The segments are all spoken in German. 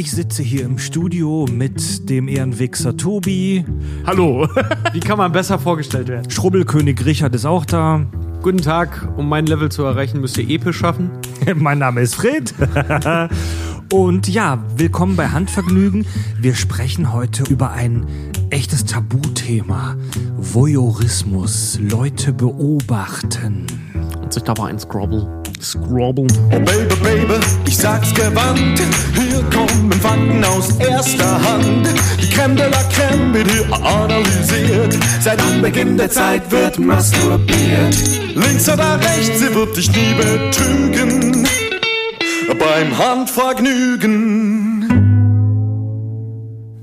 Ich sitze hier im Studio mit dem Ehrenwichser Tobi. Hallo. Wie kann man besser vorgestellt werden? Schrubbelkönig Richard ist auch da. Guten Tag. Um mein Level zu erreichen, müsst ihr episch schaffen. mein Name ist Fred. Und ja, willkommen bei Handvergnügen. Wir sprechen heute über ein echtes Tabuthema. Voyeurismus. Leute beobachten. Und sich dabei ein Scrobble. Scrobble. Oh Baby, Baby, ich sag's gewandt. Hier kommen Fakten aus erster Hand. Die Creme de la Creme wird hier analysiert. Seit Anbeginn der Zeit wird masturbiert. Links oder rechts, sie wird dich nie betrügen. Beim Handvergnügen.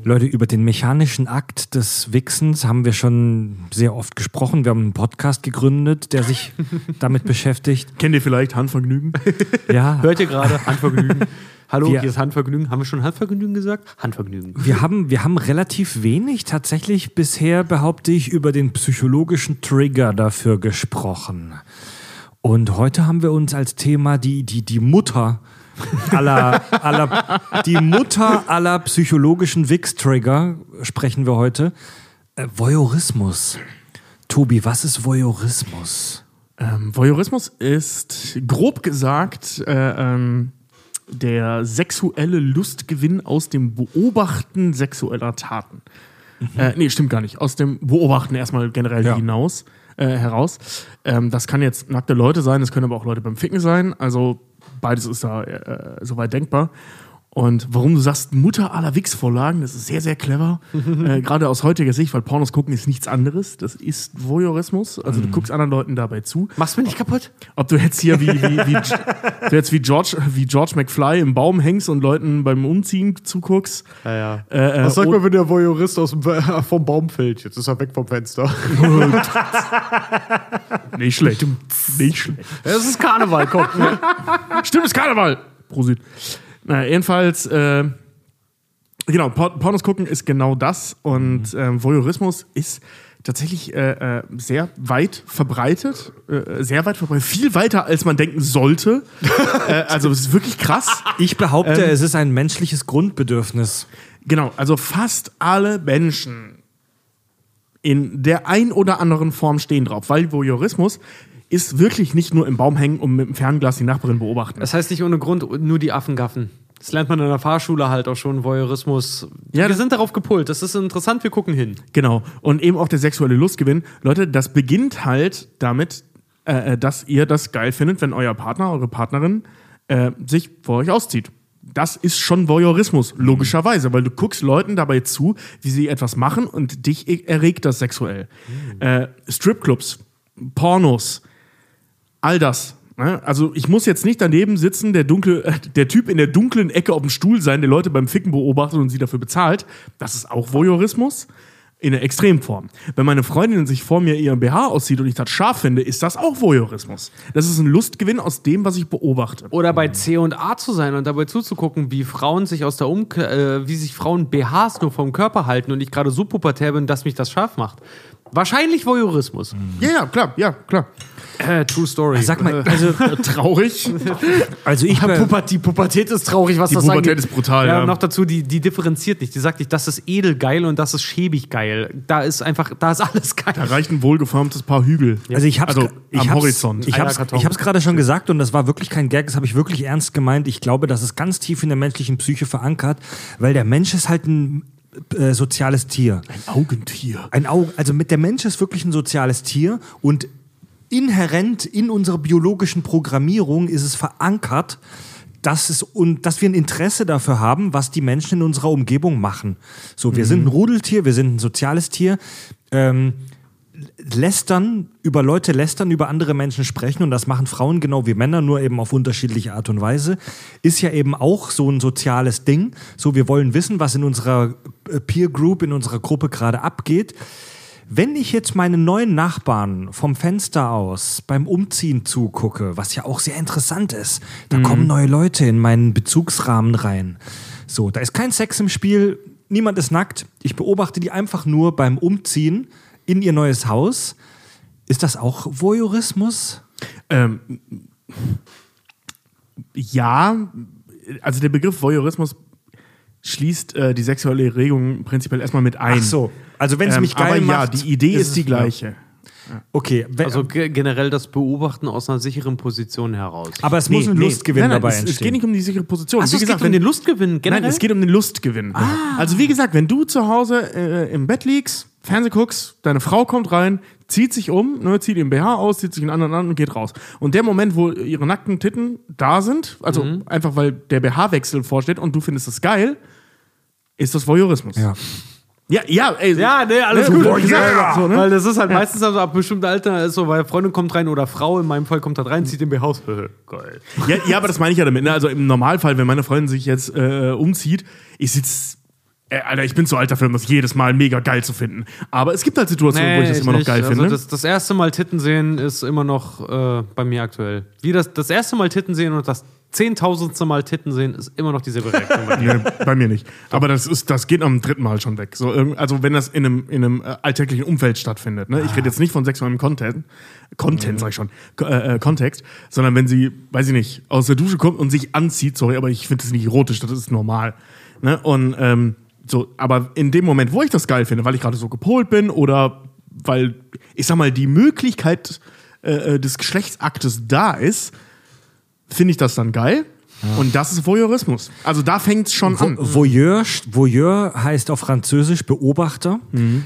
Leute, über den mechanischen Akt des Wichsens haben wir schon sehr oft gesprochen. Wir haben einen Podcast gegründet, der sich damit beschäftigt. Kennt ihr vielleicht Handvergnügen? Ja, Hört ihr gerade? Handvergnügen. Hallo, Wir- hier ist Handvergnügen. Haben wir schon Handvergnügen gesagt? Handvergnügen. wir haben, wir haben relativ wenig tatsächlich bisher, behaupte ich, über den psychologischen Trigger dafür gesprochen. Und heute haben wir uns als Thema die, die, die Mutter aller, aller, die Mutter aller psychologischen Wix-Trigger sprechen wir heute. Äh, Voyeurismus. Tobi, was ist Voyeurismus? Ähm, Voyeurismus ist grob gesagt äh, ähm, der sexuelle Lustgewinn aus dem Beobachten sexueller Taten. Äh, nee, stimmt gar nicht. Aus dem Beobachten erstmal generell Ja. hinaus, äh, heraus. Ähm, das kann jetzt nackte Leute sein, das können aber auch Leute beim Ficken sein. Also beides ist da äh, soweit denkbar. Und warum du sagst, Mutter aller Wix-Vorlagen, das ist sehr, sehr clever. äh, Gerade aus heutiger Sicht, weil Pornos gucken ist nichts anderes. Das ist Voyeurismus. Also du guckst anderen Leuten dabei zu. Machst du mich nicht kaputt? Ob du jetzt hier wie, wie, wie, du jetzt wie, George, wie George McFly im Baum hängst und Leuten beim Umziehen zuguckst. Ja, ja. Äh, äh, Was sagt und- man, wenn der Voyeurist aus dem, äh, vom Baum fällt? Jetzt ist er weg vom Fenster. Nicht schlecht. Nicht schlecht. Es ist Karneval, kommt. Stimmt, es ist Karneval. Prosit. Naja, jedenfalls, äh, genau, Por Pornos gucken ist genau das. Und ähm, Voyeurismus ist tatsächlich äh, äh, sehr weit verbreitet. Äh, sehr weit verbreitet. Viel weiter, als man denken sollte. äh, also, es ist wirklich krass. Ich behaupte, Ähm. es ist ein menschliches Grundbedürfnis. Genau, also fast alle Menschen in der ein oder anderen Form stehen drauf, weil Voyeurismus ist wirklich nicht nur im Baum hängen und mit dem Fernglas die Nachbarin beobachten. Das heißt nicht ohne Grund nur die Affen gaffen. Das lernt man in der Fahrschule halt auch schon, Voyeurismus. Ja, wir sind darauf gepolt. Das ist interessant, wir gucken hin. Genau. Und eben auch der sexuelle Lustgewinn. Leute, das beginnt halt damit, äh, äh, dass ihr das geil findet, wenn euer Partner, eure Partnerin äh, sich vor euch auszieht. Das ist schon Voyeurismus, logischerweise, weil du guckst Leuten dabei zu, wie sie etwas machen und dich e- erregt das sexuell. Äh, Stripclubs, Pornos, all das. Ne? Also ich muss jetzt nicht daneben sitzen, der, dunkle, äh, der Typ in der dunklen Ecke auf dem Stuhl sein, der Leute beim Ficken beobachtet und sie dafür bezahlt. Das ist auch Voyeurismus in der Extremform. Wenn meine Freundin sich vor mir ihren BH auszieht und ich das scharf finde, ist das auch Voyeurismus. Das ist ein Lustgewinn aus dem, was ich beobachte. Oder bei C und A zu sein und dabei zuzugucken, wie Frauen sich aus der Umk äh, wie sich Frauen BHs nur vom Körper halten und ich gerade so pubertär bin, dass mich das scharf macht. Wahrscheinlich Voyeurismus. Ja, ja, klar, ja, klar. Äh, true Story. Sag mal, Äh, Also traurig. Also ich be- Pubertät, die Pubertät ist traurig, was Die das Pubertät angeht. ist brutal, Ja, ja. und noch dazu, die, die differenziert nicht. Die sagt nicht, das ist edelgeil und das ist schäbig geil. Da ist einfach, da ist alles geil. Da reicht ein wohlgeformtes Paar Hügel. Also ich hab's, also ich am hab's, Horizont. Ich hab's, ich hab's gerade schon gesagt und das war wirklich kein Gag, das habe ich wirklich ernst gemeint. Ich glaube, das ist ganz tief in der menschlichen Psyche verankert, weil der Mensch ist halt ein äh, soziales Tier. Ein Augentier. Ein Auge, also mit der Mensch ist wirklich ein soziales Tier und inhärent in unserer biologischen Programmierung ist es verankert, dass, es, und, dass wir ein Interesse dafür haben, was die Menschen in unserer Umgebung machen. So, wir sind ein Rudeltier, wir sind ein soziales Tier. Ähm, lästern, über Leute lästern, über andere Menschen sprechen und das machen Frauen genau wie Männer, nur eben auf unterschiedliche Art und Weise, ist ja eben auch so ein soziales Ding. So, wir wollen wissen, was in unserer äh, Peer Group, in unserer Gruppe gerade abgeht. Wenn ich jetzt meinen neuen Nachbarn vom Fenster aus beim Umziehen zugucke, was ja auch sehr interessant ist, da kommen neue Leute in meinen Bezugsrahmen rein. So, da ist kein Sex im Spiel, niemand ist nackt. Ich beobachte die einfach nur beim Umziehen in ihr neues Haus. Ist das auch Voyeurismus? Ähm, ja, also der Begriff Voyeurismus schließt äh, die sexuelle Erregung prinzipiell erstmal mit ein. Ach so. Also wenn es Ähm, mich geil aber ja, macht. die Idee ist, es- die gleiche. Okay, wenn, Also ge- generell das Beobachten aus einer sicheren Position heraus. aber es muss ein Lustgewinn nein, nein, dabei es, entstehen. es geht nicht um die sichere Position. Achso, Wie es gesagt, geht um wenn- den Lustgewinn generell? Nein, es geht um den Lustgewinn. Also wie gesagt, wenn du zu Hause äh, im Bett liegst, Fernseh guckst, deine Frau kommt rein, zieht sich um, ne, zieht ihren BH aus, zieht sich einen anderen an und geht raus. Und der Moment, wo ihre nackten Titten da sind, also Mhm. einfach weil der BH-Wechsel vorsteht und du findest das geil, ist das Voyeurismus. ja. ja, ja ey, Ja, nee, alles Ne, gut. wie gesagt, so, ne? Weil das ist halt meistens also ab bestimmtem Alter ist so, weil Freundin kommt rein oder Frau, in meinem Fall kommt halt rein, zieht den BH aus. Geil. Ja, ja, aber das meine ich ja damit. Ne? Also im Normalfall, wenn meine Freundin sich jetzt äh, umzieht, ich sitz. Äh, Alter, ich bin zu alt dafür, um das jedes Mal mega geil zu finden. Aber es gibt halt Situationen, wo ich das immer noch nicht. geil also finde. Das, das erste Mal Titten sehen ist immer noch äh, bei mir aktuell. Wie das, das erste Mal Titten sehen und das zehntausendste Mal Titten sehen ist immer noch dieselbe Reaktion bei mir. Nee, bei mir nicht. Aber das, ist, das geht am dritten Mal schon weg. So, also wenn das in einem, in einem äh, alltäglichen Umfeld stattfindet. Ne? Ich rede jetzt nicht von sexuellem Content, Content sag ich schon, Ko- äh, äh, Kontext, sondern wenn sie, weiß ich nicht, aus der Dusche kommt und sich anzieht, sorry, aber ich finde das nicht erotisch, das ist normal. Ne? Und ähm, so, aber in dem Moment, wo ich das geil finde, weil ich gerade so gepolt bin oder weil, ich sag mal, die Möglichkeit äh, äh, des Geschlechtsaktes da ist, finde ich das dann geil. Und das ist Voyeurismus. Also da fängt es schon an. Vo- Voyeur, Voyeur heißt auf Französisch Beobachter.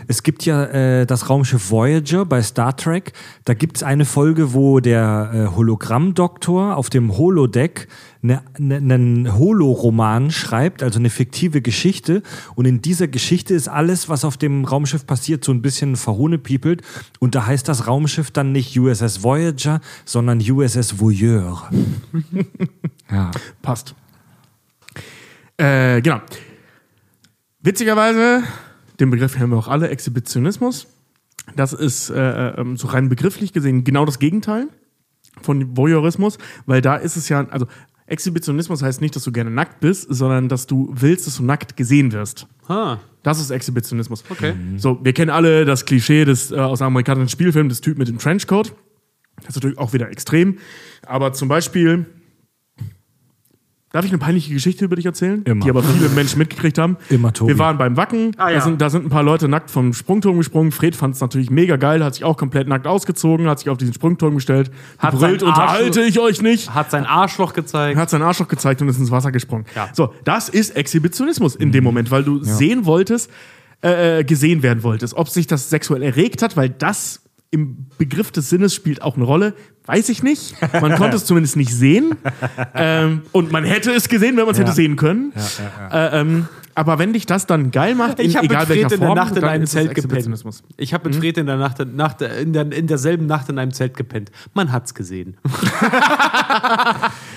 Es gibt ja äh, das Raumschiff Voyager bei Star Trek. Da gibt es eine Folge, wo der äh, Hologrammdoktor auf dem Holodeck ne- ne- einen Holoroman schreibt, also eine fiktive Geschichte. Und in dieser Geschichte ist alles, was auf dem Raumschiff passiert, so ein bisschen verhohnepiepelt. Und da heißt das Raumschiff dann nicht USS Voyager, sondern USS Voyeur. ja. Passt. Äh, genau. Witzigerweise, den Begriff haben wir auch alle, Exhibitionismus. Das ist äh, ähm, so rein begrifflich gesehen genau das Gegenteil von Voyeurismus, weil da ist es ja, also Exhibitionismus heißt nicht, dass du gerne nackt bist, sondern dass du willst, dass du nackt gesehen wirst. Ah, Das ist Exhibitionismus. Okay. So, wir kennen alle das Klischee des, äh, aus einem amerikanischen Spielfilm des Typ mit dem Trenchcoat. Das ist natürlich auch wieder extrem. Aber zum Beispiel, darf ich eine peinliche Geschichte über dich erzählen? Immer. Die aber viele Menschen mitgekriegt haben. Immer, Tobi. Wir waren beim Wacken, Ah, ja. da, sind, da sind ein paar Leute nackt vom Sprungturm gesprungen. Fred fand es natürlich mega geil, hat sich auch komplett nackt ausgezogen, hat sich auf diesen Sprungturm gestellt, Hat brüllt, unterhalte ich euch nicht. hat sein Arschloch gezeigt. hat seinen Arschloch gezeigt und ist ins Wasser gesprungen. Ja. So, das ist Exhibitionismus in Mhm. dem Moment, weil du sehen wolltest, äh, gesehen werden wolltest. Ob sich das sexuell erregt hat, weil das im Begriff des Sinnes spielt auch eine Rolle, weiß ich nicht. Man konnte es zumindest nicht sehen. ähm, und man hätte es gesehen, wenn man es hätte sehen können. Äh, ähm, aber wenn dich das dann geil macht, Ich habe mit Fred in der Form, Nacht in einem Zelt gepennt. Ich habe mit Fred in der Nacht, Nacht in, der, in derselben Nacht in einem Zelt gepennt. Man hat's gesehen.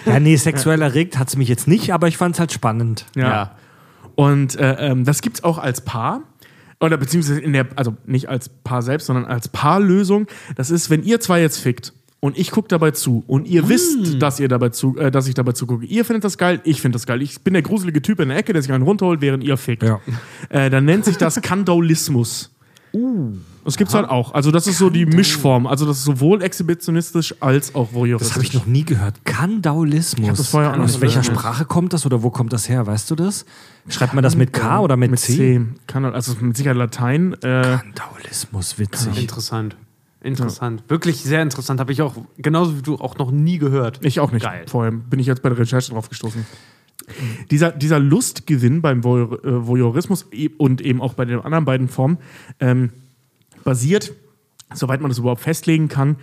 Ja, nee, sexuell erregt hat es mich jetzt nicht, aber ich fand es halt spannend. Ja. Und äh, ähm, das gibt's auch als Paar. Oder beziehungsweise in der, also nicht als Paar selbst, sondern als Paarlösung. Das ist, wenn ihr zwei jetzt fickt und ich gucke dabei zu und ihr wisst, dass ihr dabei zu, äh, dass ich dabei zugucke. Ihr findet das geil, ich finde das geil. Ich bin der gruselige Typ in der Ecke, der sich einen runterholt, während ihr fickt. Ja. Äh, dann nennt sich das Kandolismus. Das gibt's halt auch. Also das ist so die Mischform. Also das ist sowohl exhibitionistisch als auch voyeuristisch. Das habe ich noch nie gehört. Kandaulismus. Ich hab das vorher auch Aus noch welcher gehört. Sprache kommt das oder wo kommt das her? Weißt du das? Schreibt man das mit K oder mit, mit C? C. Kann, also mit Sicherheit Latein. Äh, Kandaulismus, witzig. Interessant. Interessant. Wirklich sehr interessant. Habe ich auch, genauso wie du, auch noch nie gehört. Ich auch nicht. Geil. Vorher bin ich jetzt bei der Recherche drauf gestoßen. Dieser, dieser Lustgewinn beim äh, Voyeurismus e- und eben auch bei den anderen beiden Formen ähm, basiert, soweit man das überhaupt festlegen kann,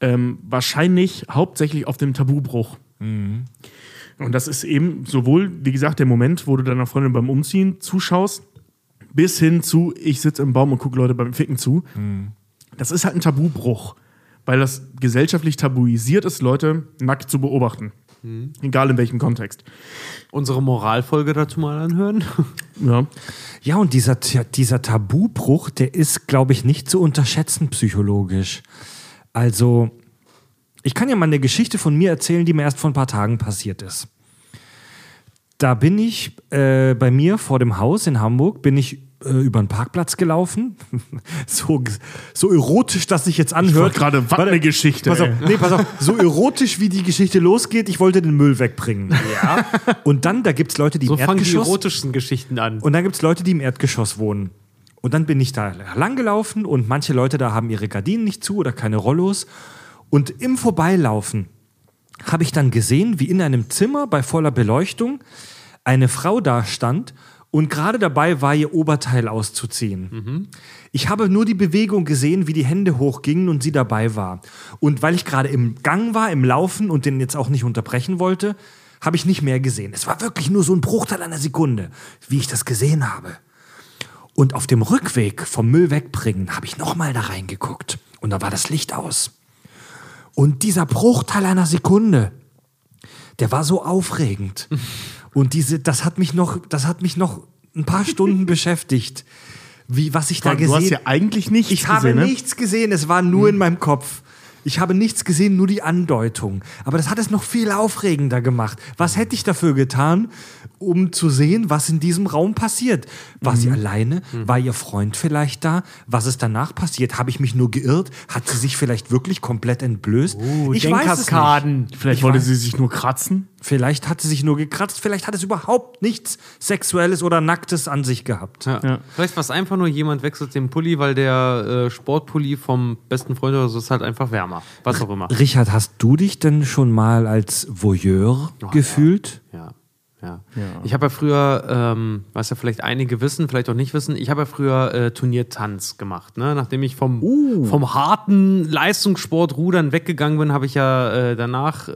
ähm, wahrscheinlich hauptsächlich auf dem Tabubruch. Und das ist eben sowohl, wie gesagt, der Moment, wo du deiner Freundin beim Umziehen zuschaust, bis hin zu, ich sitze im Baum und gucke Leute beim Ficken zu. Das ist halt ein Tabubruch, weil das gesellschaftlich tabuisiert ist, Leute nackt zu beobachten. Egal in welchem Kontext. Unsere Moralfolge dazu mal anhören. Ja. Ja, und dieser, dieser Tabubruch, der ist, glaube ich, nicht zu unterschätzen psychologisch. Also, ich kann ja mal eine Geschichte von mir erzählen, die mir erst vor ein paar Tagen passiert ist. Da bin ich äh, bei mir vor dem Haus in Hamburg, bin ich über einen Parkplatz gelaufen. so, so erotisch, dass sich jetzt anhört. gerade, was eine Geschichte, Pass auf, nee, pass auf. So erotisch, wie die Geschichte losgeht, ich wollte den Müll wegbringen. Ja. Und dann, da gibt es Leute, die So im fangen die Erdgeschoss. erotischsten Geschichten an. Und dann gibt es Leute, die im Erdgeschoss wohnen. Und dann bin ich da langgelaufen und manche Leute da haben ihre Gardinen nicht zu oder keine Rollos. Und im Vorbeilaufen habe ich dann gesehen, wie in einem Zimmer bei voller Beleuchtung eine Frau da stand und gerade dabei war, ihr Oberteil auszuziehen. Ich habe nur die Bewegung gesehen, wie die Hände hochgingen und sie dabei war. Und weil ich gerade im Gang war, im Laufen und den jetzt auch nicht unterbrechen wollte, habe ich nicht mehr gesehen. Es war wirklich nur so ein Bruchteil einer Sekunde, wie ich das gesehen habe. Und auf dem Rückweg vom Müll wegbringen habe ich nochmal da reingeguckt. Und da war das Licht aus. Und dieser Bruchteil einer Sekunde, der war so aufregend. Und diese, das hat mich noch, das hat mich noch ein paar Stunden beschäftigt. Wie, was ich da Du gesehen hast ja eigentlich nichts Ich habe gesehen, ne? nichts gesehen, es war nur in meinem Kopf. Ich habe nichts gesehen, nur die Andeutung. Aber das hat es noch viel aufregender gemacht. Was hätte ich dafür getan, um zu sehen, was in diesem Raum passiert? War sie alleine? War ihr Freund vielleicht da? Was ist danach passiert? Habe ich mich nur geirrt? Hat sie sich vielleicht wirklich komplett entblößt? ich weiß es nicht. Vielleicht Ich wollte weiß- sie sich nur kratzen. Vielleicht hat sie sich nur gekratzt. Vielleicht hat es überhaupt nichts Sexuelles oder Nacktes an sich gehabt. Ja. Ja. Vielleicht war es einfach nur jemand wechselt den Pulli, weil der äh, Sportpulli vom besten Freund oder so ist halt einfach wärmer. Was auch immer. Richard, hast du dich denn schon mal als Voyeur gefühlt? Ja. Ja. Ich habe ja früher, ähm, was ja vielleicht einige wissen, vielleicht auch nicht wissen, ich habe ja früher äh, Turniertanz gemacht. Ne? Nachdem ich vom, vom harten Leistungssport Rudern weggegangen bin, habe ich ja äh, danach äh,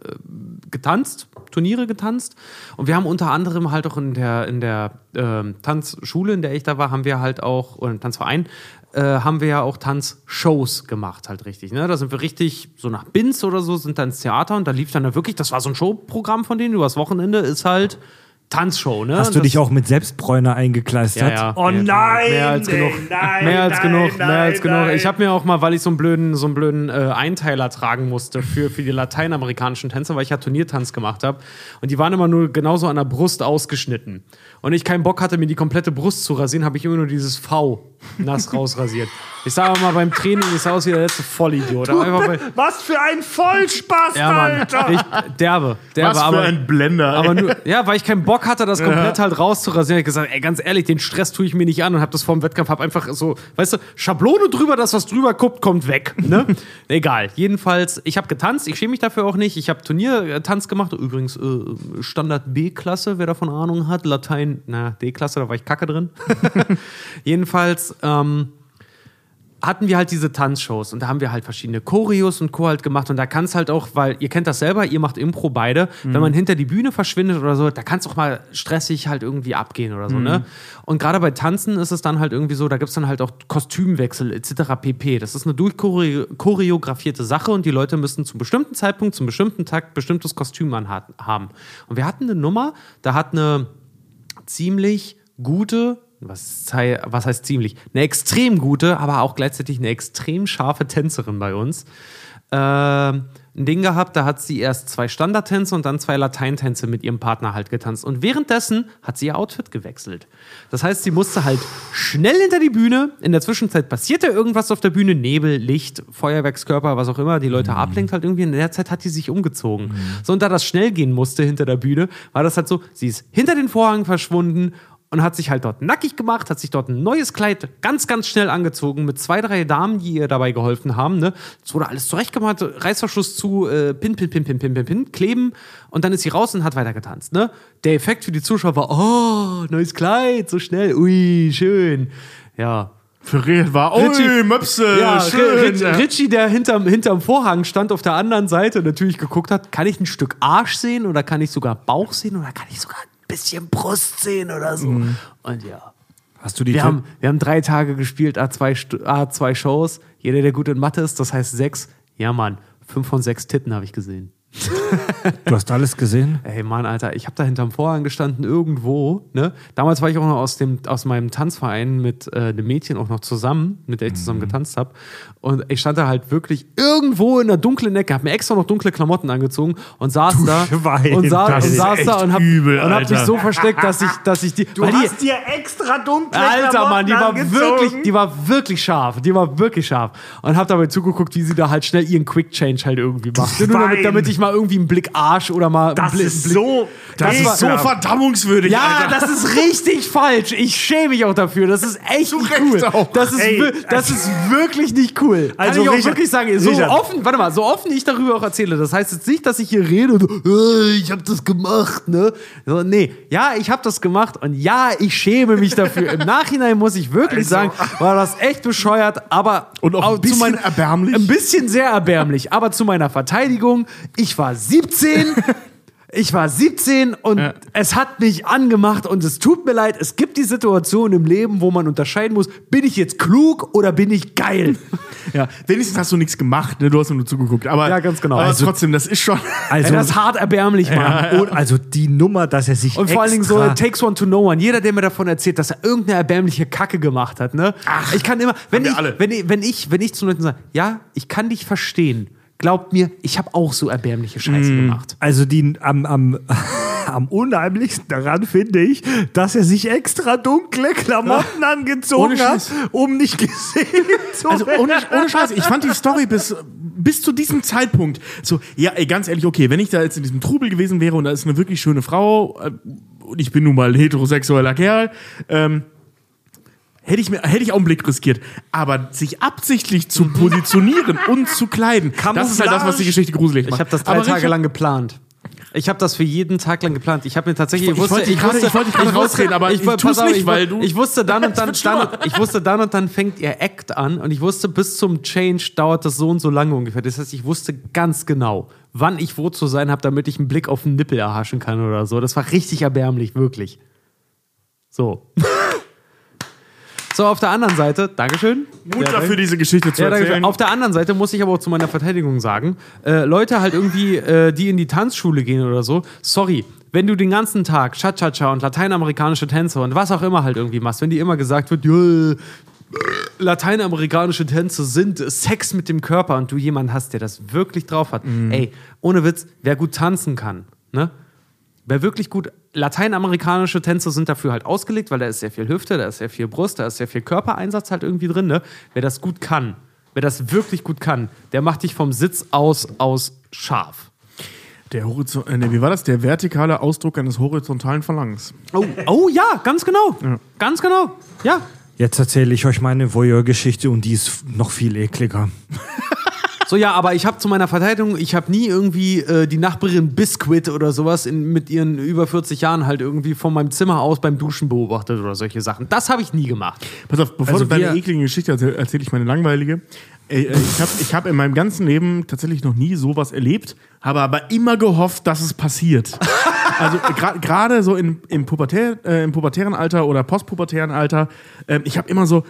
getanzt, Turniere getanzt. Und wir haben unter anderem halt auch in der, in der ähm, Tanzschule, in der ich da war, haben wir halt auch, oder im Tanzverein, äh, haben wir ja auch Tanzshows gemacht, halt richtig. Ne? Da sind wir richtig, so nach Binz oder so, sind dann ins Theater und da lief dann da wirklich, das war so ein Showprogramm von denen, übers Wochenende ist halt Tanzshow. Ne? Hast du Das- dich auch mit Selbstbräuner eingekleistert? ja, ja. Oh Ja, nein! Mehr als genug. Nein, mehr als nein, genug. Nein, mehr als genug. Ich habe mir auch mal, weil ich so einen blöden, so einen blöden äh, Einteiler tragen musste für, für die lateinamerikanischen Tänzer, weil ich ja Turniertanz gemacht habe. Und die waren immer nur genauso an der Brust ausgeschnitten. Und ich keinen Bock hatte, mir die komplette Brust zu rasieren, habe ich immer nur dieses V nass rausrasiert. Ich sah aber mal beim Training, ich sah aus wie der letzte Vollidiot. Bei, Was für ein Vollspaß, ja, Mann. Alter! Ich, derbe. derbe Was für aber, ein Blender. aber nur, ja, weil ich keinen Bock hatte, das komplett halt rauszurasieren. Ich gesagt, ey, ganz ehrlich, den Stress tue ich mir nicht an und habe das vor dem Wettkampf hab einfach so, weißt du, Schablone drüber, das was drüber guckt, kommt weg. Ne? Egal. Jedenfalls, ich habe getanzt, ich schäme mich dafür auch nicht. Ich habe Turniertanz gemacht, übrigens äh, Standard B-Klasse, wer davon Ahnung hat, Latein, na D-Klasse, da war ich kacke drin. Jedenfalls. Ähm, hatten wir halt diese Tanzshows und da haben wir halt verschiedene Choreos und Co. halt gemacht und da kann es halt auch, weil ihr kennt das selber, ihr macht Impro beide, wenn man hinter die Bühne verschwindet oder so, da kann es auch mal stressig halt irgendwie abgehen oder so, ne? Und gerade bei Tanzen ist es dann halt irgendwie so, da gibt es dann halt auch Kostümwechsel etc. pp. Das ist eine durchchoreografierte Sache und die Leute müssen zum bestimmten Zeitpunkt, zum bestimmten Tag bestimmtes Kostüm anhaben. haben. Und wir hatten eine Nummer, da hat eine ziemlich gute, was, was heißt ziemlich, eine extrem gute, aber auch gleichzeitig eine extrem scharfe Tänzerin bei uns. Ähm, ein Ding gehabt, da hat sie erst zwei Standardtänze und dann zwei Lateintänze mit ihrem Partner halt getanzt. Und währenddessen hat sie ihr Outfit gewechselt. Das heißt, sie musste halt schnell hinter die Bühne. In der Zwischenzeit passierte irgendwas auf der Bühne, Nebel, Licht, Feuerwerkskörper, was auch immer, die Leute ablenkt halt irgendwie. In der Zeit hat die sich umgezogen. So, und da das schnell gehen musste hinter der Bühne, war das halt so, sie ist hinter den Vorhang verschwunden und hat sich halt dort nackig gemacht, hat sich dort ein neues Kleid ganz, ganz schnell angezogen mit zwei, drei Damen, die ihr dabei geholfen haben. Ne? Es wurde alles zurechtgemacht, Reißverschluss zu, äh, pin, pin, pin, pin, pin, pin, pin, kleben und dann ist sie raus und hat weiter getanzt. Ne? Der Effekt für die Zuschauer war, oh, neues Kleid, so schnell, ui, schön. Ja, Für Real war, Richie- ui, Möpse, ja, schön. Ritchie, Ritchie, der hinterm, hinterm Vorhang stand, auf der anderen Seite natürlich geguckt hat, kann ich ein Stück Arsch sehen oder kann ich sogar Bauch sehen oder kann ich sogar bisschen Brust sehen oder so. Und ja. Hast du die Wir Tür- haben, wir haben drei Tage gespielt, A2, Stu- A2 Shows. Jeder, der gut in Mathe ist, das heißt sechs. Ja, Mann, fünf von sechs Titten habe ich gesehen. Du hast alles gesehen? Ey, Mann, Alter, ich habe da hinterm Vorhang gestanden irgendwo. Ne? Damals war ich auch noch aus, dem, aus meinem Tanzverein mit äh, einem Mädchen auch noch zusammen, mit der ich Mhm. zusammen getanzt habe. Und ich stand da halt wirklich irgendwo in der dunklen Ecke, habe mir extra noch dunkle Klamotten angezogen und saß da Schwein, und, sa das und ist saß da und hab, übel, und hab mich so versteckt, dass ich, dass ich die. Du weil die, hast dir extra dunkle Alter, Mann, die war Klamotten wirklich, die war wirklich scharf. Die war wirklich scharf. Und hab dabei zugeguckt, wie sie da halt schnell ihren Quick Change halt irgendwie macht. Nur damit, damit ich mal irgendwie einen Blick Arsch oder mal Das Blick, ist so. Das ist so verdammungswürdig, ja, Alter. das ist richtig falsch. Ich schäme mich auch dafür. Das ist echt nicht cool. auch. Das ist, Ey, wir- das ist wirklich nicht cool. Kann Also, ich auch Richard, wirklich sagen, so Richard. offen, warte mal, so offen ich darüber auch erzähle. Das heißt jetzt nicht, dass ich hier rede und äh, ich habe das gemacht, ne? So, nee, ja, ich habe das gemacht und ja, ich schäme mich dafür. Im Nachhinein muss ich wirklich sagen, war das echt bescheuert, aber Und auch ein bisschen erbärmlich. Ein bisschen sehr erbärmlich, aber zu meiner Verteidigung, ich war 17. Ich war 17 und es hat mich angemacht und es tut mir leid, es gibt die Situation im Leben, wo man unterscheiden muss, bin ich jetzt klug oder bin ich geil? Ja, wenigstens hast du nichts gemacht, ne? du hast nur zugeguckt. Aber, Ja, ganz genau. Aber Also- trotzdem, das ist schon. Also, das ist hart erbärmlich, Mann. und also die Nummer, dass er sich Und vor allen Dingen so, takes one to know one. Jeder, der mir davon erzählt, dass er irgendeine erbärmliche Kacke gemacht hat, ne? ich kann immer, wenn wir ich, alle. wenn ich, wenn ich, wenn ich zu Leuten sage, ja, ich kann dich verstehen, glaubt mir, ich habe auch so erbärmliche Scheiße gemacht. Also die am, am, am unheimlichsten daran finde ich, dass er sich extra dunkle Klamotten angezogen Ohne hat, um nicht gesehen zu Also werden. ohne, ohne Scheiß, ich fand die Story bis, bis zu diesem Zeitpunkt so, ja, ey, ganz ehrlich, okay, wenn ich da jetzt in diesem Trubel gewesen wäre und da ist eine wirklich schöne Frau äh, und ich bin nun mal ein heterosexueller Kerl, ähm, hätte ich, mir, hätte ich auch einen Blick riskiert. Aber sich absichtlich zu positionieren und zu kleiden, das ist halt das, was die Geschichte gruselig macht. Ich habe das drei Aber Tage lang geplant. Ich habe das für jeden Tag lang geplant. Ich habe mir tatsächlich, Ich wollte dich gerade- ich wollte dich gerade rausreden, aber ich tu's pass auf, nicht, ich, weil du- ich wusste dann und dann, dann ich wusste dann und dann fängt ihr Act an und ich wusste bis zum Change dauert das so und so lange ungefähr. Das heißt, ich wusste ganz genau, wann ich wo zu sein habe, damit ich einen Blick auf den Nippel erhaschen kann oder so. Das war richtig erbärmlich, wirklich. So. So, auf der anderen Seite, Dankeschön. Mut Ja, dafür, diese Geschichte zu ja, erzählen. Auf der anderen Seite muss ich aber auch zu meiner Verteidigung sagen, äh, Leute halt irgendwie, äh, die in die Tanzschule gehen oder so, sorry, wenn du den ganzen Tag Cha-Cha-Cha und lateinamerikanische Tänze und was auch immer halt irgendwie machst, wenn dir immer gesagt wird, lateinamerikanische Tänze sind Sex mit dem Körper und du jemanden hast, der das wirklich drauf hat, ey, ohne Witz, wer gut tanzen kann, ne? Wer wirklich gut, lateinamerikanische Tänze sind dafür halt ausgelegt, weil da ist sehr viel Hüfte, da ist sehr viel Brust, da ist sehr viel Körpereinsatz halt irgendwie drin, ne? Wer das gut kann, wer das wirklich gut kann, der macht dich vom Sitz aus aus scharf. Der Horizont, äh, nee, wie war das? Der vertikale Ausdruck eines horizontalen Verlangens. Oh, oh ja, ganz genau. Ganz genau. Ja. Jetzt erzähle ich euch meine Voyeur-Geschichte und die ist noch viel ekliger. So, ja, aber ich habe zu meiner Verteidigung, ich habe nie irgendwie äh, die Nachbarin Biscuit oder sowas in, mit ihren über 40 Jahren halt irgendwie von meinem Zimmer aus beim Duschen beobachtet oder solche Sachen. Das habe ich nie gemacht. Pass auf, bevor Also du deine eklige Geschichte erzählst, erzähle ich meine langweilige. Äh, äh, Ich habe ich hab in meinem ganzen Leben tatsächlich noch nie sowas erlebt, habe aber immer gehofft, dass es passiert. Also gra- gerade so in, im, Pubertär, äh, im pubertären Alter oder postpubertären Alter, äh, ich habe immer so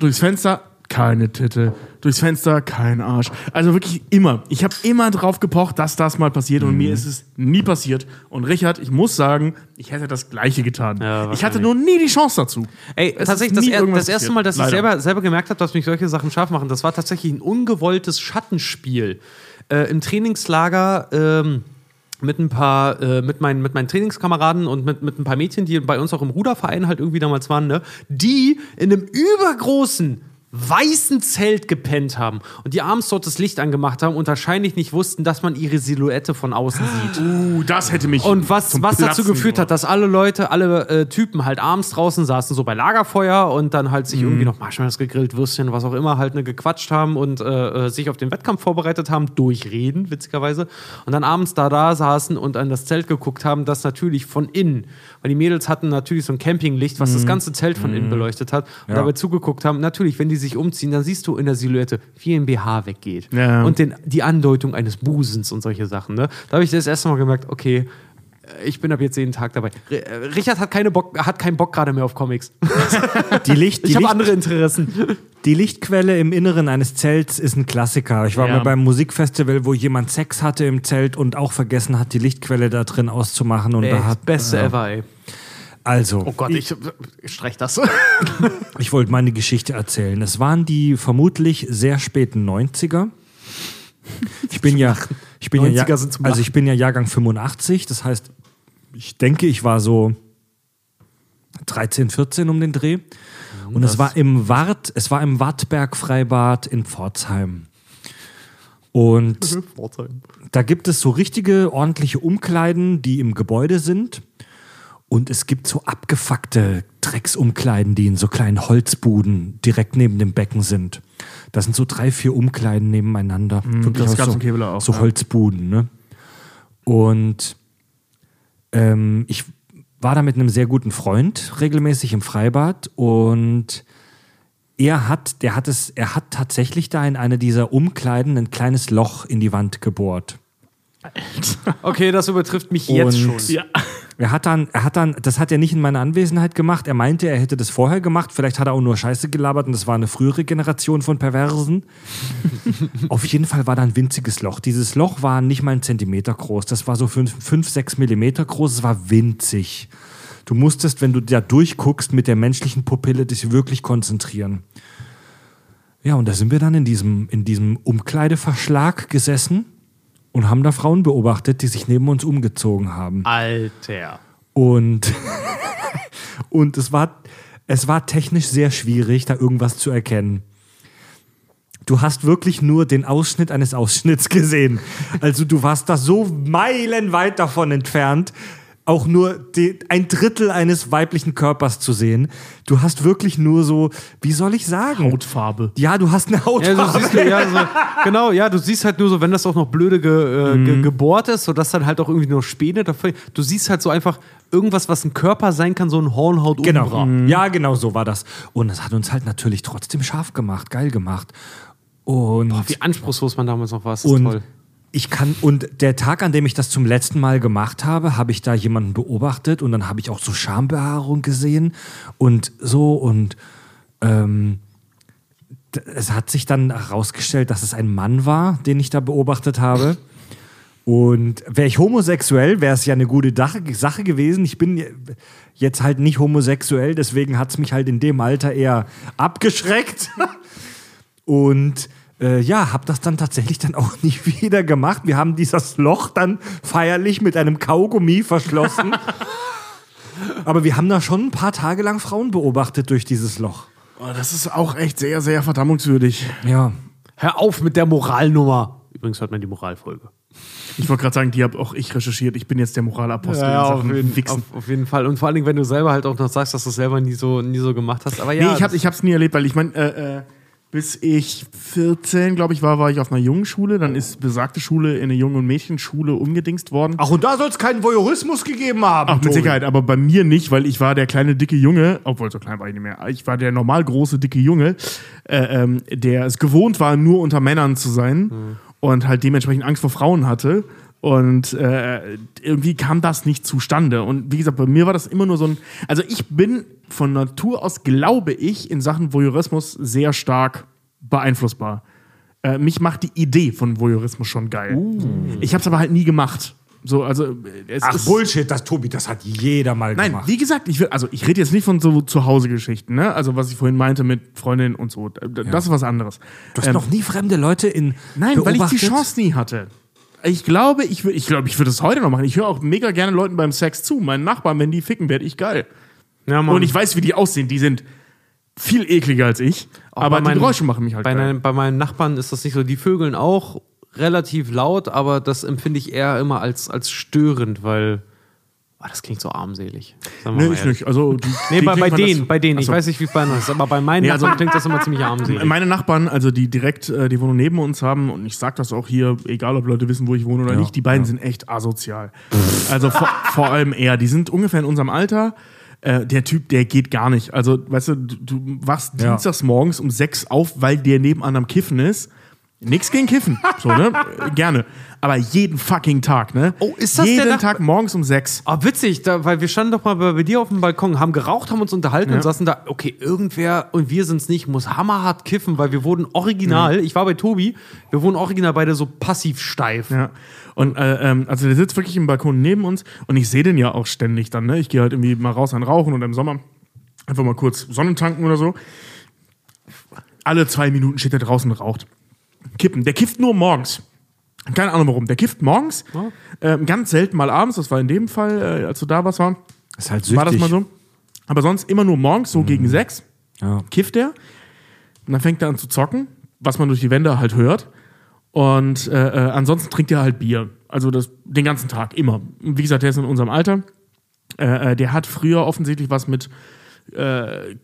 durchs Fenster keine Titte, durchs Fenster kein Arsch. Also wirklich immer. Ich habe immer drauf gepocht, dass das mal passiert und Mhm. mir ist es nie passiert. Und Richard, ich muss sagen, ich hätte das Gleiche getan. Ja, ich hatte nur nie die Chance dazu. Ey, Es tatsächlich, das, er, das erste. Mal, dass ich Leider. selber, selber gemerkt habe, dass mich solche Sachen scharf machen, das war tatsächlich ein ungewolltes Schattenspiel. Äh, Im Trainingslager ähm, mit ein paar, äh, mit, meinen, mit meinen Trainingskameraden und mit, mit ein paar Mädchen, die bei uns auch im Ruderverein halt irgendwie damals waren, ne, die in einem übergroßen weißen Zelt gepennt haben und die abends dort das Licht angemacht haben und wahrscheinlich nicht wussten, dass man ihre Silhouette von außen sieht. Uh, das hätte mich. Und was, was dazu geführt hat, dass alle Leute, alle äh, Typen halt abends draußen saßen, so bei Lagerfeuer und dann halt sich irgendwie noch Marshmallows gegrillt, Würstchen, was auch immer, halt ne, gequatscht haben und äh, äh, sich auf den Wettkampf vorbereitet haben, durchreden, witzigerweise. Und dann abends da da saßen und an das Zelt geguckt haben, das natürlich von innen, weil die Mädels hatten natürlich so ein Campinglicht, was das ganze Zelt von innen beleuchtet hat und dabei zugeguckt haben. Natürlich, wenn die sich umziehen, dann siehst du in der Silhouette, wie ein BH weggeht. Ja. Und den, die Andeutung eines Busens und solche Sachen. Ne? Da habe ich das erste Mal gemerkt, okay, Ich bin ab jetzt jeden Tag dabei. Äh, Richard hat, keine Bock, hat keinen Bock gerade mehr auf Comics. Die, Licht, die, Ich habe andere Interessen. die Lichtquelle im Inneren eines Zelts ist ein Klassiker. Ich war Ja. mal beim Musikfestival, wo jemand Sex hatte im Zelt und auch vergessen hat, die Lichtquelle da drin auszumachen. Und da hat, Beste ja. ever, ey. Also, Oh Gott, ich, ich streich das. Ich wollte meine Geschichte erzählen. Es waren die vermutlich sehr späten 90er. Ich bin ja, ich bin ja, 90er sind zum also ich bin ja Jahrgang 85, das heißt, ich denke, ich war so 13, 14 um den Dreh. Und es war im Wart, es war im Wartberg Freibad in Pforzheim. Und da gibt es so richtige ordentliche Umkleiden, die im Gebäude sind. Und es gibt so abgefuckte Drecksumkleiden, die in so kleinen Holzbuden direkt neben dem Becken sind. Das sind so drei, vier Umkleiden nebeneinander. Wirklich das aus gab's so, auch, so ja. Holzbuden, ne? Und ähm, ich war da mit einem sehr guten Freund regelmäßig im Freibad und er hat, der hat es, er hat tatsächlich da in eine dieser Umkleiden ein kleines Loch in die Wand gebohrt. Okay, das übertrifft mich jetzt Und- schon. Ja. Er hat dann, er hat dann, das hat er nicht in meiner Anwesenheit gemacht. Er meinte, er hätte das vorher gemacht. Vielleicht hat er auch nur Scheiße gelabert und das war eine frühere Generation von Perversen. Auf jeden Fall war da ein winziges Loch. Dieses Loch war nicht mal einen Zentimeter groß. Das war so fünf, fünf sechs Millimeter groß. Es war winzig. Du musstest, wenn du da durchguckst, mit der menschlichen Pupille dich wirklich konzentrieren. Ja, und da sind wir dann in diesem, in diesem Umkleideverschlag gesessen und haben da Frauen beobachtet, die sich neben uns umgezogen haben. Alter. Und, und es, war, es war technisch sehr schwierig, da irgendwas zu erkennen. Du hast wirklich nur den Ausschnitt eines Ausschnitts gesehen. Also du warst da so meilenweit davon entfernt, auch nur die, ein Drittel eines weiblichen Körpers zu sehen. Du hast wirklich nur so, wie soll ich sagen? Hautfarbe. Ja, du hast eine Ja, Hautfarbe. du siehst, ja, so, genau, ja, du siehst halt nur so, wenn das auch noch blöde ge, äh, ge, gebohrt ist, sodass dann halt auch irgendwie nur Späne dafür. Du siehst halt so einfach irgendwas, was ein Körper sein kann, so ein Hornhaut Genau. Ja, genau so war das. Und es hat uns halt natürlich trotzdem scharf gemacht, geil gemacht. Und Wie anspruchslos man damals noch war, das ist Und toll. Ich kann, und der Tag, an dem ich das zum letzten Mal gemacht habe, habe ich da jemanden beobachtet und dann habe ich auch so Schambehaarung gesehen und so und ähm, es hat sich dann herausgestellt, dass es ein Mann war, den ich da beobachtet habe. Und wäre ich homosexuell, wäre es ja eine gute Sache gewesen. Ich bin jetzt halt nicht homosexuell, deswegen hat es mich halt in dem Alter eher abgeschreckt. Und äh, ja, habe das dann tatsächlich dann auch nicht wieder gemacht. Wir haben dieses Loch dann feierlich mit einem Kaugummi verschlossen. Aber wir haben da schon ein paar Tage lang Frauen beobachtet durch dieses Loch. Oh, das ist auch echt sehr, sehr verdammungswürdig. Ja. Hör auf mit der Moralnummer. Übrigens hört man die Moralfolge. Ich wollte gerade sagen, die habe auch ich recherchiert. Ich bin jetzt der Moralapostel in auf, Sachen jeden, auf, auf jeden Fall. Und vor allen Dingen, wenn du selber halt auch noch sagst, dass du es selber nie so, nie so gemacht hast. Aber ja, nee, ich habe hab's nie erlebt, weil ich meine, äh, äh, bis ich 14, glaube ich, war, war ich auf einer jungen Schule. Dann ist besagte Schule in eine Jungen- und Mädchenschule umgedingst worden. Ach, und da soll es keinen Voyeurismus gegeben haben. Ach, mit Tobi. Sicherheit, aber bei mir nicht, weil ich war der kleine, dicke Junge, obwohl so klein war ich nicht mehr, ich war der normal große, dicke Junge, äh, ähm, der es gewohnt war, nur unter Männern zu sein und halt dementsprechend Angst vor Frauen hatte. Und äh, irgendwie kam das nicht zustande. Und wie gesagt, bei mir war das immer nur so ein. Also ich bin von Natur aus, glaube ich, in Sachen Voyeurismus sehr stark beeinflussbar. Äh, mich macht die Idee von Voyeurismus schon geil. Ich habe es aber halt nie gemacht. So, also äh, Ach, Bullshit, das Tobi, das hat jeder mal Nein, gemacht. wie gesagt, ich will, also ich rede jetzt nicht von so Zuhause-Geschichten, ne? Also was ich vorhin meinte mit Freundinnen und so. D- Das ist was anderes. Du hast Ähm, noch nie fremde Leute in. Nein, weil ich die beobachtet? Chance nie hatte. Ich glaube, ich würde ich glaube, ich würde es heute noch machen. Ich höre auch mega gerne Leuten beim Sex zu. Meinen Nachbarn, wenn die ficken, werde ich geil. ja, Mann. Und ich weiß, wie die aussehen. Die sind viel ekliger als ich. Auch aber die meinen- Geräusche machen mich halt bei, geil. meinen- bei meinen Nachbarn ist das nicht so. Die Vögeln auch relativ laut, aber das empfinde ich eher immer als, als störend, weil. Ah, das klingt so armselig. Nee, ich nicht. Also, die, Nee, die bei, bei denen, das- bei denen. Ich Achso. weiß nicht, wie es bei anderen ist, aber bei meinen Nee, also- Nachbarn klingt das immer ziemlich armselig. Meine Nachbarn, also die direkt äh, die Wohnung neben uns haben, und ich sag das auch hier, egal ob Leute wissen, wo ich wohne oder nicht, die beiden sind echt asozial. also vor, vor allem er. Die sind ungefähr in unserem Alter. Äh, der Typ, der geht gar nicht. Also, weißt du, du, du wachst Ja. dienstags morgens um sechs auf, weil der nebenan am Kiffen ist. Nix gegen Kiffen. So, ne? Gerne. Aber jeden fucking Tag, ne? Oh, ist das der Jeden Nach- Tag morgens um sechs. Ah, witzig, da, weil wir standen doch mal bei, bei dir auf dem Balkon, haben geraucht, haben uns unterhalten und saßen da, okay, irgendwer, und wir sind's nicht, muss hammerhart kiffen, weil wir wurden original, ich war bei Tobi, wir wurden original beide so passiv steif. Ja. Und äh, ähm, also der sitzt wirklich im Balkon neben uns und ich sehe den ja auch ständig dann, ne? Ich gehe halt irgendwie mal raus an Rauchen und im Sommer einfach mal kurz Sonnentanken oder so. Alle zwei Minuten steht er draußen und raucht. Kippen. Der kifft nur morgens. Keine Ahnung warum. Der kifft morgens, ähm, ganz selten mal abends, das war in dem Fall, äh, als du da warst, war, Ist halt süchtig. war das mal so. Aber sonst immer nur morgens, so gegen sechs, Ja. kifft er. Und dann fängt er an zu zocken, was man durch die Wände halt hört. Und äh, äh, ansonsten trinkt er halt Bier. Also das, den ganzen Tag, immer. Wie gesagt, der ist in unserem Alter. Äh, äh, der hat früher offensichtlich was mit, äh,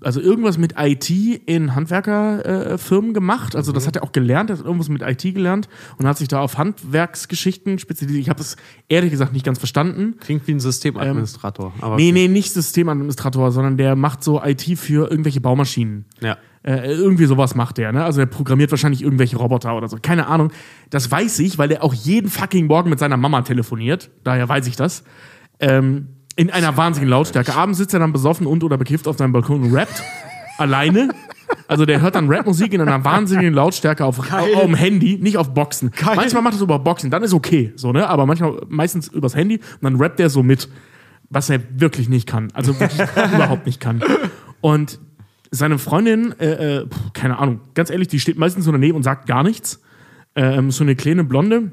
also irgendwas mit IT in Handwerkerfirmen äh, gemacht. Also das hat er auch gelernt, er hat irgendwas mit IT gelernt und hat sich da auf Handwerksgeschichten spezialisiert. Ich habe das ehrlich gesagt nicht ganz verstanden. Klingt wie ein Systemadministrator. aber Nee, okay. nee, nicht Systemadministrator, sondern der macht so IT für irgendwelche Baumaschinen. Ja. Äh, irgendwie sowas macht der, ne? Also der programmiert wahrscheinlich irgendwelche Roboter oder so. Keine Ahnung. Das weiß ich, weil er auch jeden fucking Morgen mit seiner Mama telefoniert. Daher weiß ich das. Ähm, in einer wahnsinnigen Lautstärke. Abends sitzt er dann besoffen und oder bekifft auf seinem Balkon und rappt. alleine. Also der hört dann Rapmusik in einer wahnsinnigen Lautstärke auf, auf dem Handy, nicht auf Boxen. Manchmal macht er es über Boxen, dann ist okay, so, ne? Aber manchmal, meistens übers Handy und dann rappt er so mit, was er wirklich nicht kann. Also wirklich überhaupt nicht kann. Und seine Freundin, äh, äh, keine Ahnung, ganz ehrlich, die steht meistens so daneben und sagt gar nichts. Ähm, so eine kleine Blonde.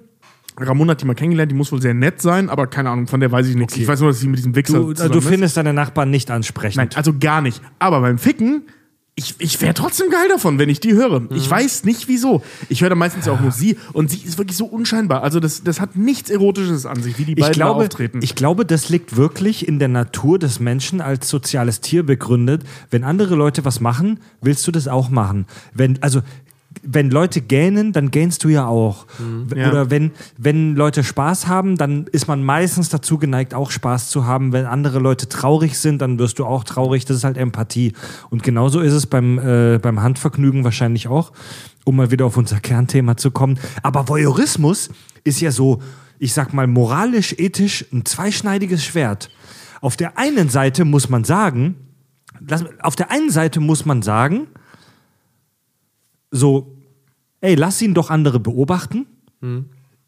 Ramon hat die mal kennengelernt, die muss wohl sehr nett sein, aber keine Ahnung, von der weiß ich nichts. Ich weiß nur, dass sie mit diesem Wichser Du, zusammen du ist. findest deine Nachbarn nicht ansprechend. Nein, also gar nicht. Aber beim Ficken, ich, ich wäre trotzdem geil davon, wenn ich die höre. Mhm. Ich weiß nicht wieso. Ich höre da meistens ja auch nur sie und sie ist wirklich so unscheinbar. Also das, das hat nichts Erotisches an sich, wie die ich beiden glaube, da auftreten. ich glaube, das liegt wirklich in der Natur des Menschen als soziales Tier begründet. Wenn andere Leute was machen, willst du das auch machen. Wenn, also, wenn Leute gähnen, dann gähnst du ja auch. W- Ja. Oder wenn, wenn Leute Spaß haben, dann ist man meistens dazu geneigt, auch Spaß zu haben. Wenn andere Leute traurig sind, dann wirst du auch traurig. Das ist halt Empathie. Und genauso ist es beim, äh, beim Handvergnügen wahrscheinlich auch, um mal wieder auf unser Kernthema zu kommen. Aber Voyeurismus ist ja so, ich sag mal, moralisch, ethisch ein zweischneidiges Schwert. Auf der einen Seite muss man sagen, auf der einen Seite muss man sagen, so, ey, lass ihn doch andere beobachten.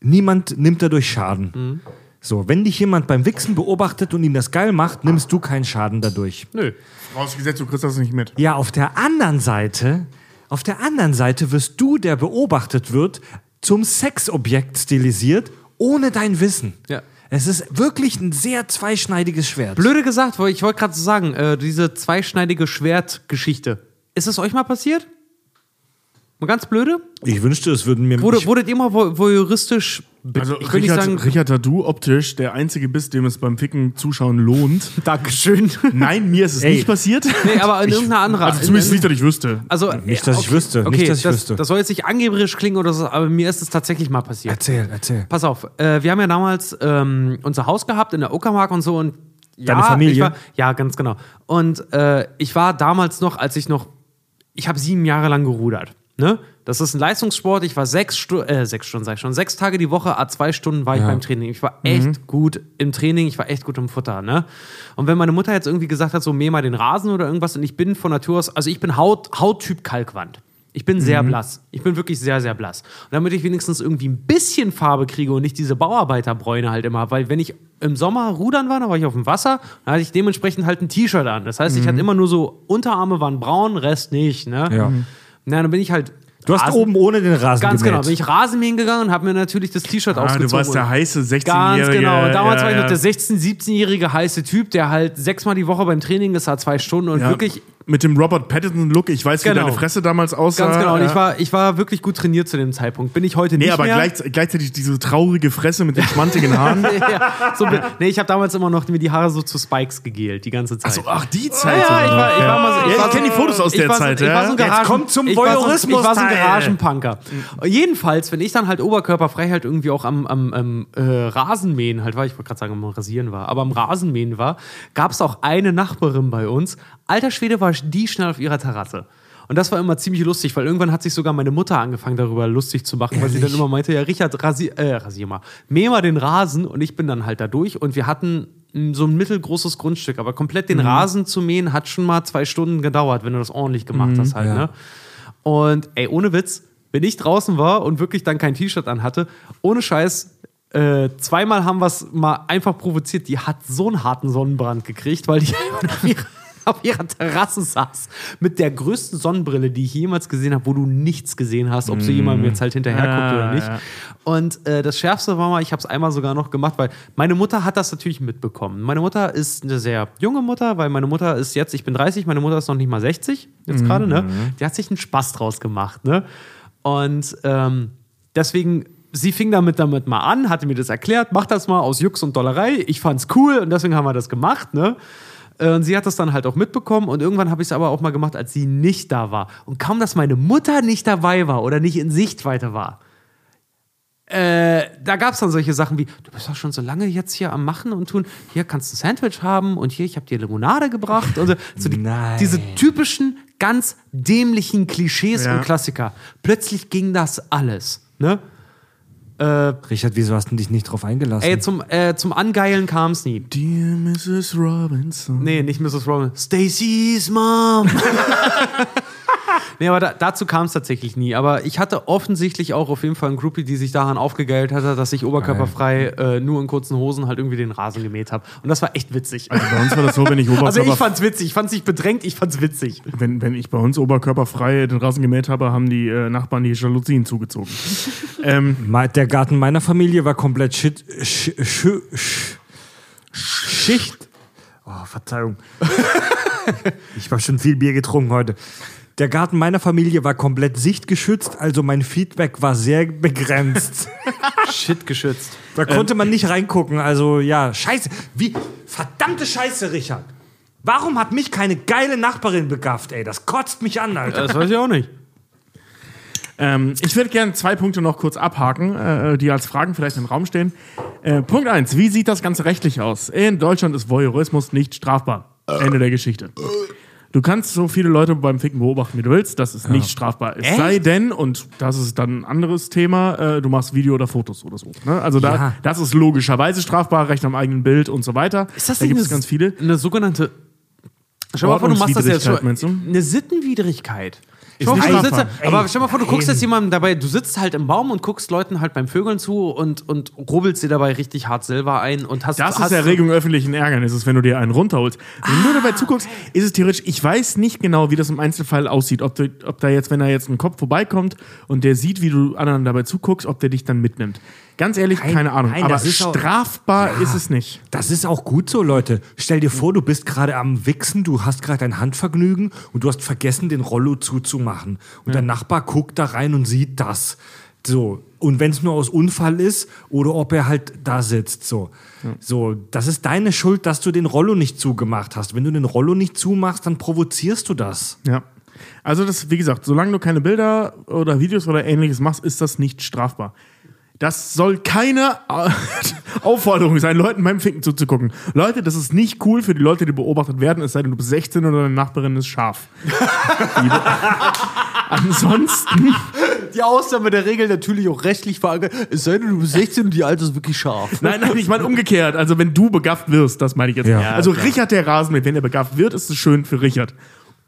Niemand nimmt dadurch Schaden. So, wenn dich jemand beim Wichsen beobachtet und ihn das geil macht, nimmst du keinen Schaden dadurch. Nö. Vorausgesetzt, du kriegst das nicht mit. Ja, auf der anderen Seite, auf der anderen Seite wirst du, der beobachtet wird, zum Sexobjekt stilisiert, ohne dein Wissen. Ja. Es ist wirklich ein sehr zweischneidiges Schwert. Blöde gesagt, ich wollte gerade so sagen, äh, diese zweischneidige Schwertgeschichte. Ist es euch mal passiert? Mal ganz blöde? Ich wünschte, es würden mir. Wurde, ich, wurdet ihr mal vo- voyeuristisch. be- Also ich will nicht Richard, sagen. Richard, da du optisch der Einzige bist, dem es beim Ficken zuschauen lohnt. Dankeschön. Nein, mir ist es Ey. nicht passiert. nee, aber in irgendeiner anderen. Also zumindest nicht, dass ich wüsste. Also, Nicht, dass ich wüsste, Okay, nicht, dass ich das, wüsste. das soll jetzt nicht angeberisch klingen oder so, aber mir ist es tatsächlich mal passiert. erzähl, erzähl. Pass auf, äh, wir haben ja damals ähm, unser Haus gehabt in der Uckermark und so und ja, Deine Familie? Ich war, ja, ganz genau. Und äh, ich war damals noch, als ich noch, ich habe sieben Jahre lang gerudert. Ne? Das ist ein Leistungssport. Ich war sechs, Stu äh, sechs Stunden, sag ich schon, sechs Tage die Woche, a zwei Stunden war ich beim Training. Ich war echt gut im Training, ich war echt gut im Futter. Ne? Und wenn meine Mutter jetzt irgendwie gesagt hat, so mäh mal den Rasen oder irgendwas und ich bin von Natur aus, also ich bin Haut, Hauttyp Kalkwand. Ich bin sehr blass. Ich bin wirklich sehr, sehr blass. Und damit ich wenigstens irgendwie ein bisschen Farbe kriege und nicht diese Bauarbeiterbräune halt immer, weil wenn ich im Sommer rudern war, dann war ich auf dem Wasser, dann hatte ich dementsprechend halt ein T-Shirt an. Das heißt, ich hatte immer nur so, Unterarme waren braun, Rest nicht. Ne? Ja. Na, dann bin ich halt. Du hast Rasen- oben ohne den Rasen Ganz genau, gemäht. bin ich Rasenmähen gegangen und habe mir natürlich das T-Shirt Ah, ausgezogen. du warst der heiße 16-Jährige. Ganz genau. Und damals ja, war ich noch der 16-, 17-jährige heiße Typ, der halt sechsmal die Woche beim Training ist, hat zwei Stunden und wirklich Mit dem Robert Pattinson-Look, ich weiß, wie Genau. deine Fresse damals aussah. Ganz genau. Und ja. ich war, ich war wirklich gut trainiert zu dem Zeitpunkt. Bin ich heute Nee, nicht aber mehr. gleich, gleichzeitig diese traurige Fresse mit den schmantigen Haaren. ja, so, nee, ich habe damals immer noch mir die Haare so zu Spikes gegelt, die ganze Zeit. Achso, ach, die ja, Zeit. ja, ich war, ich war mal so, Ja, ich war so- kenn die Fotos aus ich der war so, Zeit, Ich ja. war so ein Jetzt Garagen, kommt zum ich war so, ich war so ein. Garagenpunker. Jedenfalls, wenn ich dann halt oberkörperfrei halt irgendwie auch am, am, am äh, Rasenmähen halt war, ich wollte gerade sagen, am Rasieren war, aber am Rasenmähen war, gab es auch eine Nachbarin bei uns. Alter Schwede war die schnell auf ihrer Terrasse. Und das war immer ziemlich lustig, weil irgendwann hat sich sogar meine Mutter angefangen, darüber lustig zu machen, weil sie dann immer meinte, ja, Richard, rasi äh, rasier mal, mäh mal den Rasen und ich bin dann halt da durch und wir hatten so ein mittelgroßes Grundstück, aber komplett den Rasen zu mähen hat schon mal zwei Stunden gedauert, wenn du das ordentlich gemacht hast halt, ja. ne? Und ey, ohne Witz, wenn ich draußen war und wirklich dann kein T-Shirt anhatte, ohne Scheiß, äh, zweimal haben wir es mal einfach provoziert. Die hat so einen harten Sonnenbrand gekriegt, weil die auf ihrer, Terrasse saß. Mit der größten Sonnenbrille, die ich jemals gesehen habe, wo du nichts gesehen hast, ob sie jemandem jetzt halt hinterher guckt oder Ah, nicht. ja. Und äh, das Schärfste war mal, ich habe es einmal sogar noch gemacht, weil meine Mutter hat das natürlich mitbekommen. Meine Mutter ist eine sehr junge Mutter, weil meine Mutter ist jetzt, ich bin 30, meine Mutter ist noch nicht mal 60, jetzt gerade, ne? Die hat sich einen Spaß draus gemacht, ne? Und ähm, deswegen, sie fing damit damit mal an, hatte mir das erklärt, mach das mal aus Jux und Dollerei. Ich fand's cool und deswegen haben wir das gemacht, ne? Äh, Und sie hat das dann halt auch mitbekommen und irgendwann habe ich es aber auch mal gemacht, als sie nicht da war. Und kaum, dass meine Mutter nicht dabei war oder nicht in Sichtweite war, äh, da gab es dann solche Sachen wie, du bist doch schon so lange jetzt hier am Machen und tun, hier kannst du ein Sandwich haben und hier, ich habe dir Limonade gebracht. Und so, so die, diese typischen, ganz dämlichen Klischees Ja. und Klassiker. Plötzlich ging das alles. Ne? Richard, wieso hast du dich nicht drauf eingelassen? Ey, zum, äh, zum Angeilen kam es nie. Dear Mrs. Robinson. Nee, nicht Mrs. Robin. Stacy's Mom. nee, aber da, dazu kam es tatsächlich nie. Aber ich hatte offensichtlich auch auf jeden Fall einen Groupie, die sich daran aufgegeilt hatte, dass ich oberkörperfrei äh, nur in kurzen Hosen halt irgendwie den Rasen gemäht habe. Und das war echt witzig. Also bei uns war das so, wenn ich Also Oberkörper, ich fand's witzig. Ich fand's nicht bedrängt, ich fand's witzig. wenn, wenn ich bei uns oberkörperfrei den Rasen gemäht habe, haben die äh, Nachbarn die Jalousien zugezogen. ähm, Der Garten meiner Familie war komplett shit, sch, sch, sch, Schicht. Oh, Verzeihung. ich habe schon viel Bier getrunken heute. Der Garten meiner Familie war komplett sichtgeschützt, also mein Feedback war sehr begrenzt. Shit geschützt. Da konnte man nicht reingucken. Also ja, scheiße. Wie verdammte Scheiße, Richard. Warum hat mich keine geile Nachbarin begafft, ey? Das kotzt mich an, Alter. Das weiß ich auch nicht. Ähm, ich würde gerne zwei Punkte noch kurz abhaken, äh, die als Fragen vielleicht im Raum stehen. Äh, Punkt 1. Wie sieht das Ganze rechtlich aus? In Deutschland ist Voyeurismus nicht strafbar. Ende der Geschichte. Du kannst so viele Leute beim Ficken beobachten, wie du willst. Das ist nicht strafbar. Es Echt? sei denn, und das ist dann ein anderes Thema, äh, du machst Video oder Fotos oder so. Ne? Also da, Ja. das ist logischerweise strafbar, Recht am eigenen Bild und so weiter. Ist das da gibt es ganz viele. Eine sogenannte. Schau mal vor, du machst das jetzt schon. Eine Sittenwidrigkeit. Ist nicht sitzt, aber stell mal vor, du guckst jetzt jemandem dabei, du sitzt halt im Baum und guckst Leuten halt beim Vögeln zu und, und rubbelst dir dabei richtig hart Silber ein und hast. Das hast ist Erregung öffentlichen Ärgernisses, wenn du dir einen runterholst. Wenn du dabei zuguckst, ist es theoretisch, ich weiß nicht genau, wie das im Einzelfall aussieht. Ob, du, ob da jetzt, wenn da jetzt ein Kopf vorbeikommt und der sieht, wie du anderen dabei zuguckst, ob der dich dann mitnimmt. Ganz ehrlich, Nein, keine Ahnung. nein, Aber ist auch- strafbar ist es nicht. Das ist auch gut so, Leute. Stell dir vor, du bist gerade am Wichsen, du hast gerade ein Handvergnügen und du hast vergessen, den Rollo zuzumachen. Und der Nachbar guckt da rein und sieht das. So. Und wenn es nur aus Unfall ist oder ob er halt da sitzt. So. so. Das ist deine Schuld, dass du den Rollo nicht zugemacht hast. Wenn du den Rollo nicht zumachst, dann provozierst du das. Ja. Also das, wie gesagt, solange du keine Bilder oder Videos oder ähnliches machst, ist das nicht strafbar. Das soll keine äh, Aufforderung sein, Leuten beim Ficken zuzugucken. Leute, das ist nicht cool für die Leute, die beobachtet werden, es sei denn, du bist 16 oder deine Nachbarin ist scharf. Ansonsten, Die Ausnahme der Regel natürlich auch rechtlich verankert. Es sei denn, du bist 16 und die Alte ist wirklich scharf. nein, nein, ich meine umgekehrt. Also wenn du begafft wirst, das meine ich jetzt. Ja. also Richard der Rasenmäher, wenn er begafft wird, ist es schön für Richard.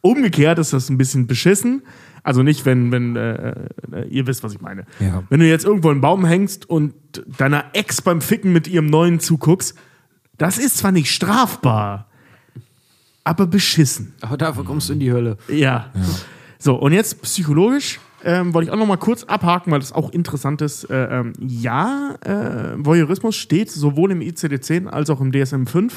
Umgekehrt ist das ein bisschen beschissen. Also nicht, wenn, wenn äh, äh, ihr wisst, was ich meine. Ja. Wenn du jetzt irgendwo einen Baum hängst und deiner Ex beim Ficken mit ihrem neuen zuguckst, das ist zwar nicht strafbar, aber beschissen. Aber dafür kommst du in die Hölle. Ja. So, und jetzt psychologisch ähm, wollte ich auch noch mal kurz abhaken, weil das auch interessant ist. Äh, ähm, ja, äh, Voyeurismus steht sowohl im ICD-10 als auch im DSM-5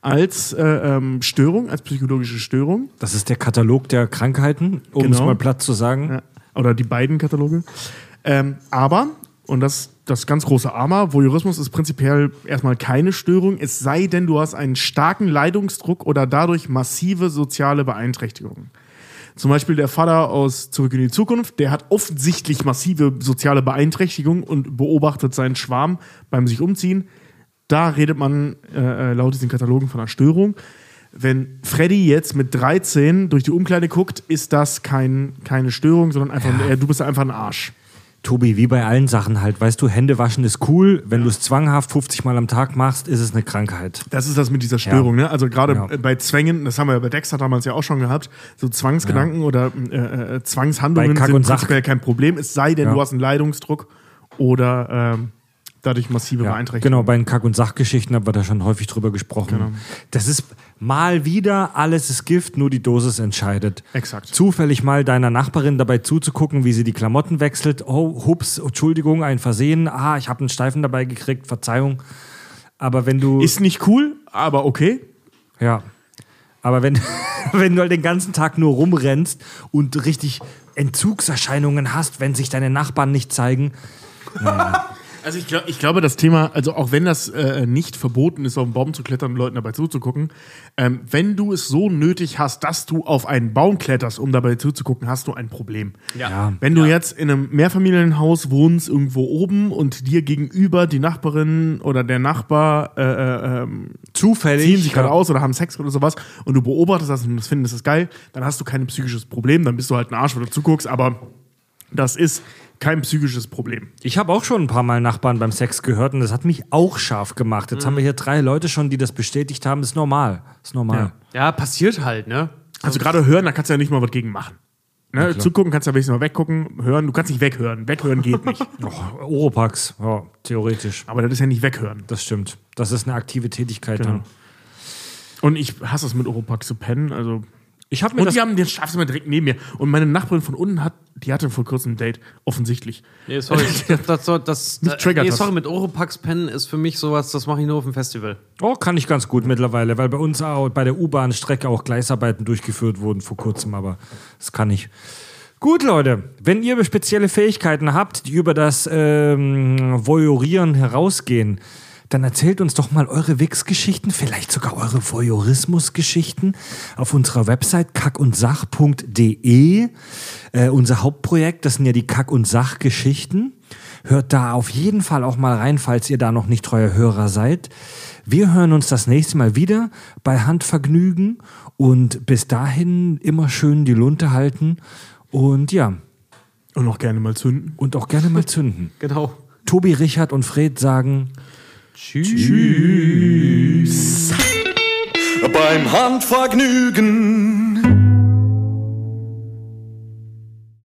als äh, ähm, Störung, als psychologische Störung. Das ist der Katalog der Krankheiten, um es Genau. mal platt zu sagen. Ja, oder die beiden Kataloge. Ähm, aber, und das das ganz große Aber, Voyeurismus ist prinzipiell erstmal keine Störung, es sei denn, du hast einen starken Leidungsdruck oder dadurch massive soziale Beeinträchtigungen. Zum Beispiel der Vater aus Zurück in die Zukunft, der hat offensichtlich massive soziale Beeinträchtigungen und beobachtet seinen Schwarm beim sich umziehen. Da redet man äh, äh, laut diesen Katalogen von einer Störung. wenn Freddy jetzt mit 13 durch die Umkleide guckt, ist das kein, keine Störung, sondern einfach, Ja. äh, du bist einfach ein Arsch. Tobi, wie bei allen Sachen halt, weißt du, Hände waschen ist cool. Wenn du es zwanghaft 50 Mal am Tag machst, ist es eine Krankheit. Das ist das mit dieser Störung, ne? Also gerade Ja. bei Zwängen, das haben wir ja bei Dexter damals ja auch schon gehabt, so Zwangsgedanken oder äh, äh, Zwangshandlungen sind und Sach. kein Problem, es sei denn, Ja. du hast einen Leidungsdruck oder ähm, dadurch massive Ja, Beeinträchtigungen. genau, bei den Kack- und Sachgeschichten haben wir da schon häufig drüber gesprochen. Genau. Das ist mal wieder, alles ist Gift, nur die Dosis entscheidet. Exakt. Zufällig mal deiner Nachbarin dabei zuzugucken, wie sie die Klamotten wechselt. Oh, hups, Entschuldigung, ein Versehen. Ah, ich habe einen Steifen dabei gekriegt, Verzeihung. Aber wenn du. Ist nicht cool, aber okay. Ja. Aber wenn, wenn du halt den ganzen Tag nur rumrennst und richtig Entzugserscheinungen hast, wenn sich deine Nachbarn nicht zeigen, Also ich, glaub, ich glaube, das Thema, also auch wenn das äh, nicht verboten ist, auf einen Baum zu klettern und Leuten dabei zuzugucken, ähm, wenn du es so nötig hast, dass du auf einen Baum kletterst, um dabei zuzugucken, hast du ein Problem. Ja. Wenn du jetzt in einem Mehrfamilienhaus wohnst, irgendwo oben und dir gegenüber die Nachbarin oder der Nachbar äh, äh, ähm, zufällig. ziehen sich gerade aus oder haben Sex oder sowas und du beobachtest das und das findest das geil, dann hast du kein psychisches Problem, dann bist du halt ein Arsch, wenn du zuguckst, aber das ist kein psychisches Problem. Ich habe auch schon ein paar Mal Nachbarn beim Sex gehört und das hat mich auch scharf gemacht. Jetzt haben wir hier drei Leute schon, die das bestätigt haben. ist normal. ist normal. Ja, passiert halt, ne? Also gerade hören, da kannst du ja nicht mal was gegen machen. Ne? Zugucken kannst du ja wenigstens mal weggucken, hören, du kannst nicht weghören. Weghören geht nicht. Oh, Oropax, ja, theoretisch. Aber das ist ja nicht weghören. Das stimmt. Das ist eine aktive Tätigkeit Genau. dann. Und ich hasse es mit Oropax zu pennen. Also Ich habe mir und das die haben den Schlafzimmer direkt neben mir. Und meine Nachbarin von unten hat, die hatte vor kurzem ein Date, offensichtlich. Nee, sorry. das, das, das, das, Mich triggert nee, das. sorry, mit Oropax pennen ist für mich sowas, das mache ich nur auf dem Festival. Oh, kann ich ganz gut mittlerweile, weil bei uns auch bei der U-Bahn-Strecke auch Gleisarbeiten durchgeführt wurden vor kurzem, aber das kann ich. Gut, Leute, wenn ihr spezielle Fähigkeiten habt, die über das ähm, Voyeurieren herausgehen, dann erzählt uns doch mal eure Wix-Geschichten, vielleicht sogar eure Voyeurismus-Geschichten auf unserer Website kackundsach.de. Äh, unser Hauptprojekt, das sind ja die Kack- und Sach-Geschichten. Hört da auf jeden Fall auch mal rein, falls ihr da noch nicht treuer Hörer seid. Wir hören uns das nächste Mal wieder bei Handvergnügen und bis dahin immer schön die Lunte halten und ja, Und auch gerne mal zünden. und auch gerne mal zünden. Genau. Tobi, Richard und Fred sagen Beim Handvergnügen.